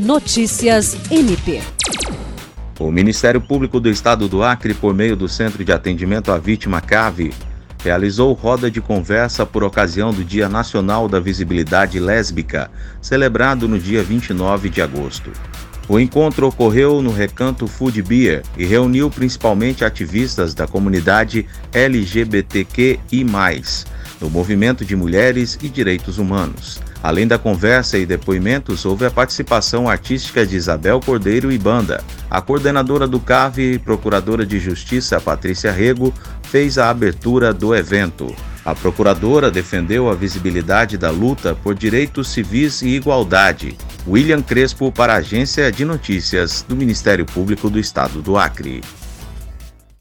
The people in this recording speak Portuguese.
Notícias MP. O Ministério Público do Estado do Acre, por meio do Centro de Atendimento à Vítima CAVE, realizou roda de conversa por ocasião do Dia Nacional da Visibilidade Lésbica, celebrado no dia 29 de agosto. O encontro ocorreu no Recanto Food Beer e reuniu principalmente ativistas da comunidade LGBTQI, do movimento de mulheres e direitos humanos. Além da conversa e depoimentos, houve a participação artística de Isabel Cordeiro e Banda. A coordenadora do CAV, procuradora de Justiça Patrícia Rego, fez a abertura do evento. A procuradora defendeu a visibilidade da luta por direitos civis e igualdade. William Crespo para a Agência de Notícias do Ministério Público do Estado do Acre.